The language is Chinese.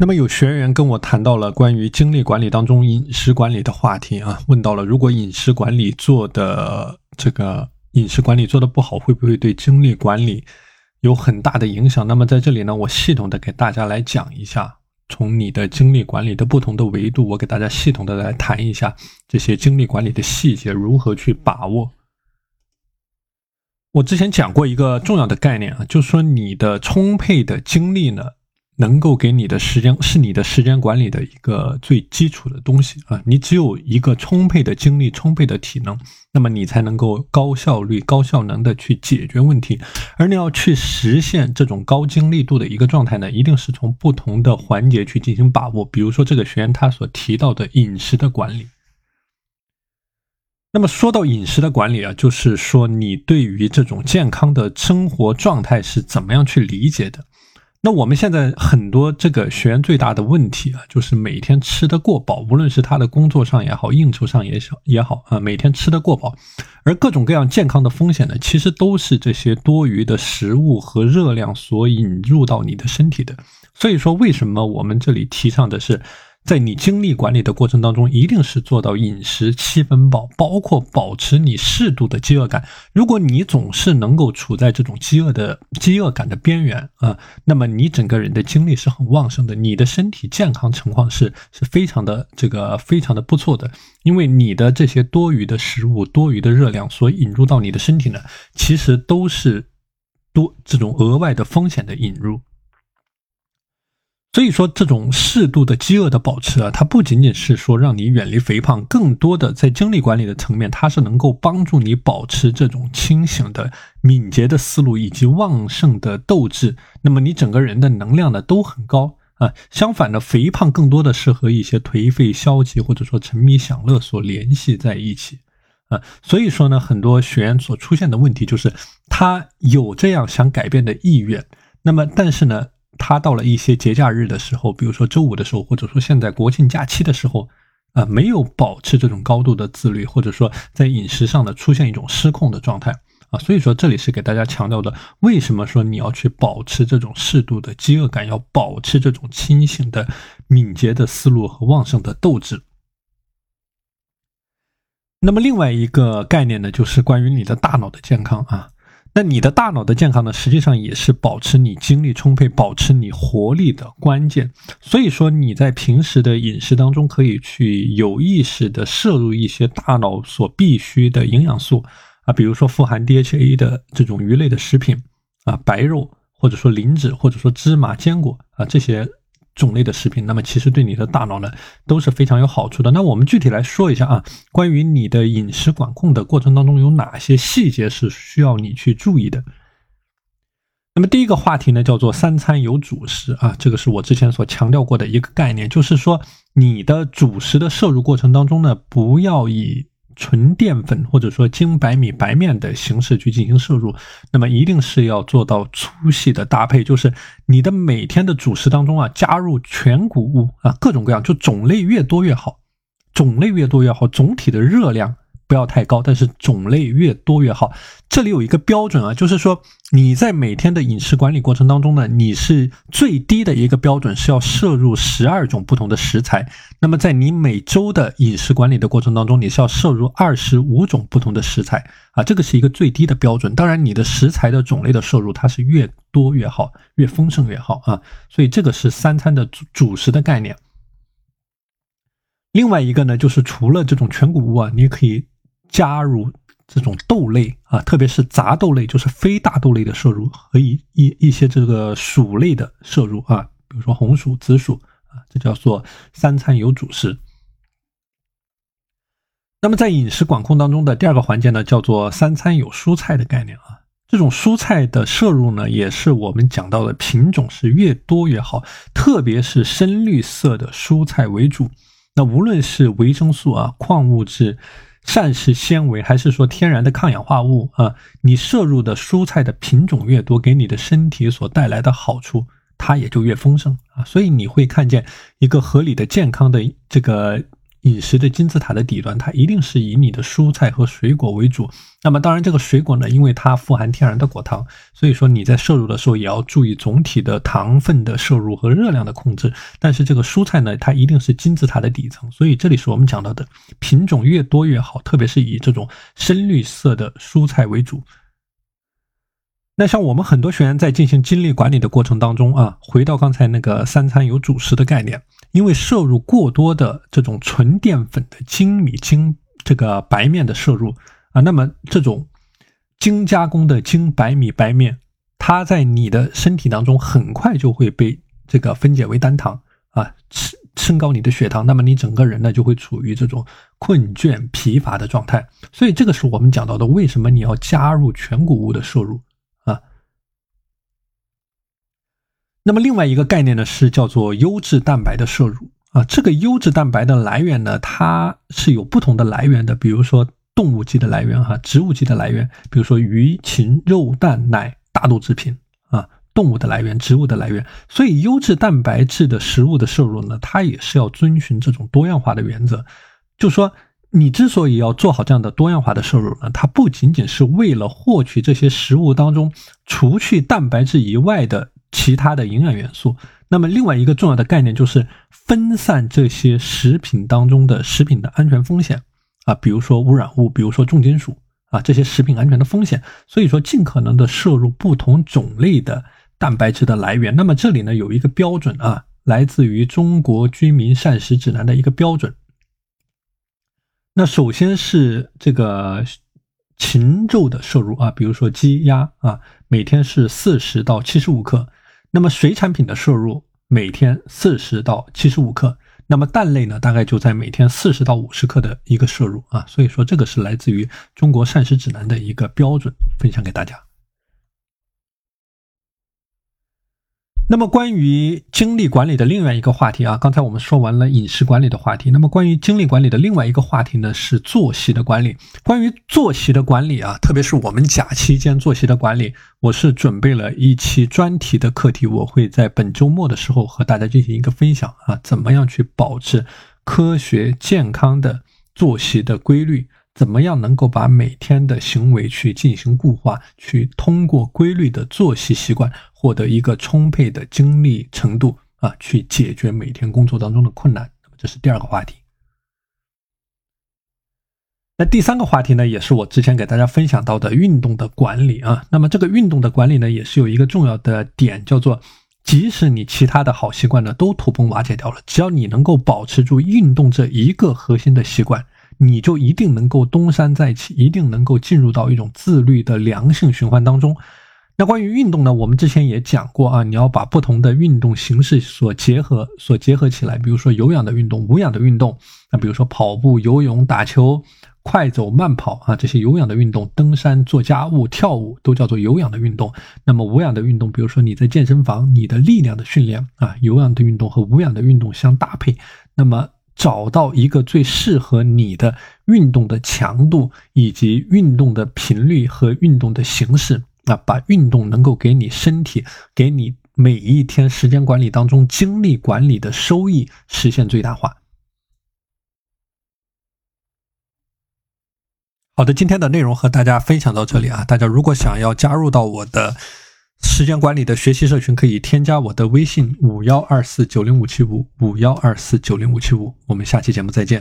那么有学员跟我谈到了关于精力管理当中饮食管理的话题啊，问到了如果饮食管理做的这个饮食管理做的不好，会不会对精力管理有很大的影响？那么在这里呢，我系统的给大家来讲一下，从你的精力管理的不同的维度，我给大家系统的来谈一下这些精力管理的细节如何去把握。我之前讲过一个重要的概念啊，就是说你的充沛的精力呢。能够给你的时间是你的时间管理的一个最基础的东西啊！你只有一个充沛的精力、充沛的体能，那么你才能够高效率、高效能的去解决问题。而你要去实现这种高精力度的一个状态呢，一定是从不同的环节去进行把握。比如说这个学员他所提到的饮食的管理。那么说到饮食的管理啊，就是说你对于这种健康的生活状态是怎么样去理解的？那我们现在很多这个学员最大的问题啊，就是每天吃得过饱，无论是他的工作上也好，应酬上也好也好啊，每天吃得过饱，而各种各样健康的风险呢，其实都是这些多余的食物和热量所引入到你的身体的。所以说，为什么我们这里提倡的是？在你精力管理的过程当中，一定是做到饮食七分饱，包括保持你适度的饥饿感。如果你总是能够处在这种饥饿的饥饿感的边缘啊，那么你整个人的精力是很旺盛的，你的身体健康情况是是非常的这个非常的不错的。因为你的这些多余的食物、多余的热量所引入到你的身体呢，其实都是多这种额外的风险的引入。所以说，这种适度的饥饿的保持啊，它不仅仅是说让你远离肥胖，更多的在精力管理的层面，它是能够帮助你保持这种清醒的、敏捷的思路以及旺盛的斗志。那么你整个人的能量呢都很高啊。相反的，肥胖更多的是和一些颓废、消极或者说沉迷享乐所联系在一起啊。所以说呢，很多学员所出现的问题就是他有这样想改变的意愿，那么但是呢。他到了一些节假日的时候，比如说周五的时候，或者说现在国庆假期的时候，啊，没有保持这种高度的自律，或者说在饮食上呢出现一种失控的状态啊，所以说这里是给大家强调的，为什么说你要去保持这种适度的饥饿感，要保持这种清醒的、敏捷的思路和旺盛的斗志。那么另外一个概念呢，就是关于你的大脑的健康啊。那你的大脑的健康呢，实际上也是保持你精力充沛、保持你活力的关键。所以说，你在平时的饮食当中，可以去有意识的摄入一些大脑所必需的营养素啊，比如说富含 DHA 的这种鱼类的食品啊，白肉或者说磷脂或者说芝麻、坚果啊这些。种类的食品，那么其实对你的大脑呢都是非常有好处的。那我们具体来说一下啊，关于你的饮食管控的过程当中有哪些细节是需要你去注意的？那么第一个话题呢叫做三餐有主食啊，这个是我之前所强调过的一个概念，就是说你的主食的摄入过程当中呢，不要以纯淀粉或者说精白米白面的形式去进行摄入，那么一定是要做到粗细的搭配，就是你的每天的主食当中啊，加入全谷物啊，各种各样，就种类越多越好，种类越多越好，总体的热量。不要太高，但是种类越多越好。这里有一个标准啊，就是说你在每天的饮食管理过程当中呢，你是最低的一个标准是要摄入十二种不同的食材。那么在你每周的饮食管理的过程当中，你是要摄入二十五种不同的食材啊，这个是一个最低的标准。当然，你的食材的种类的摄入它是越多越好，越丰盛越好啊。所以这个是三餐的主主食的概念。另外一个呢，就是除了这种全谷物啊，你也可以。加入这种豆类啊，特别是杂豆类，就是非大豆类的摄入和一一一些这个薯类的摄入啊，比如说红薯、紫薯啊，这叫做三餐有主食。那么在饮食管控当中的第二个环节呢，叫做三餐有蔬菜的概念啊，这种蔬菜的摄入呢，也是我们讲到的品种是越多越好，特别是深绿色的蔬菜为主。那无论是维生素啊、矿物质。膳食纤维还是说天然的抗氧化物啊？你摄入的蔬菜的品种越多，给你的身体所带来的好处，它也就越丰盛啊。所以你会看见一个合理的、健康的这个饮食的金字塔的底端，它一定是以你的蔬菜和水果为主。那么当然，这个水果呢，因为它富含天然的果糖，所以说你在摄入的时候也要注意总体的糖分的摄入和热量的控制。但是这个蔬菜呢，它一定是金字塔的底层，所以这里是我们讲到的品种越多越好，特别是以这种深绿色的蔬菜为主。那像我们很多学员在进行精力管理的过程当中啊，回到刚才那个三餐有主食的概念，因为摄入过多的这种纯淀粉的精米精这个白面的摄入啊，那么这种精加工的精白米白面，它在你的身体当中很快就会被这个分解为单糖啊，升升高你的血糖，那么你整个人呢就会处于这种困倦疲乏的状态。所以这个是我们讲到的，为什么你要加入全谷物的摄入。那么另外一个概念呢，是叫做优质蛋白的摄入啊。这个优质蛋白的来源呢，它是有不同的来源的，比如说动物基的来源哈，植物基的来源，比如说鱼、禽、肉、蛋、奶、大豆制品啊，动物的来源、植物的来源。所以优质蛋白质的食物的摄入呢，它也是要遵循这种多样化的原则。就说你之所以要做好这样的多样化的摄入呢，它不仅仅是为了获取这些食物当中除去蛋白质以外的。其他的营养元素，那么另外一个重要的概念就是分散这些食品当中的食品的安全风险啊，比如说污染物，比如说重金属啊，这些食品安全的风险。所以说，尽可能的摄入不同种类的蛋白质的来源。那么这里呢有一个标准啊，来自于中国居民膳食指南的一个标准。那首先是这个禽肉的摄入啊，比如说鸡鸭啊，每天是四十到七十五克。那么水产品的摄入每天四十到七十五克，那么蛋类呢，大概就在每天四十到五十克的一个摄入啊，所以说这个是来自于中国膳食指南的一个标准，分享给大家。那么关于精力管理的另外一个话题啊，刚才我们说完了饮食管理的话题，那么关于精力管理的另外一个话题呢是作息的管理。关于作息的管理啊，特别是我们假期间作息的管理，我是准备了一期专题的课题，我会在本周末的时候和大家进行一个分享啊，怎么样去保持科学健康的作息的规律。怎么样能够把每天的行为去进行固化，去通过规律的作息习惯获得一个充沛的精力程度啊，去解决每天工作当中的困难。那么这是第二个话题。那第三个话题呢，也是我之前给大家分享到的运动的管理啊。那么这个运动的管理呢，也是有一个重要的点，叫做即使你其他的好习惯呢都土崩瓦解掉了，只要你能够保持住运动这一个核心的习惯。你就一定能够东山再起，一定能够进入到一种自律的良性循环当中。那关于运动呢，我们之前也讲过啊，你要把不同的运动形式所结合、所结合起来，比如说有氧的运动、无氧的运动。那比如说跑步、游泳、打球、快走、慢跑啊，这些有氧的运动，登山、做家务、跳舞都叫做有氧的运动。那么无氧的运动，比如说你在健身房，你的力量的训练啊，有氧的运动和无氧的运动相搭配，那么。找到一个最适合你的运动的强度，以及运动的频率和运动的形式啊，把运动能够给你身体、给你每一天时间管理当中精力管理的收益实现最大化。好的，今天的内容和大家分享到这里啊，大家如果想要加入到我的。时间管理的学习社群可以添加我的微信五幺二四九零五七五五幺二四九零五七五，我们下期节目再见。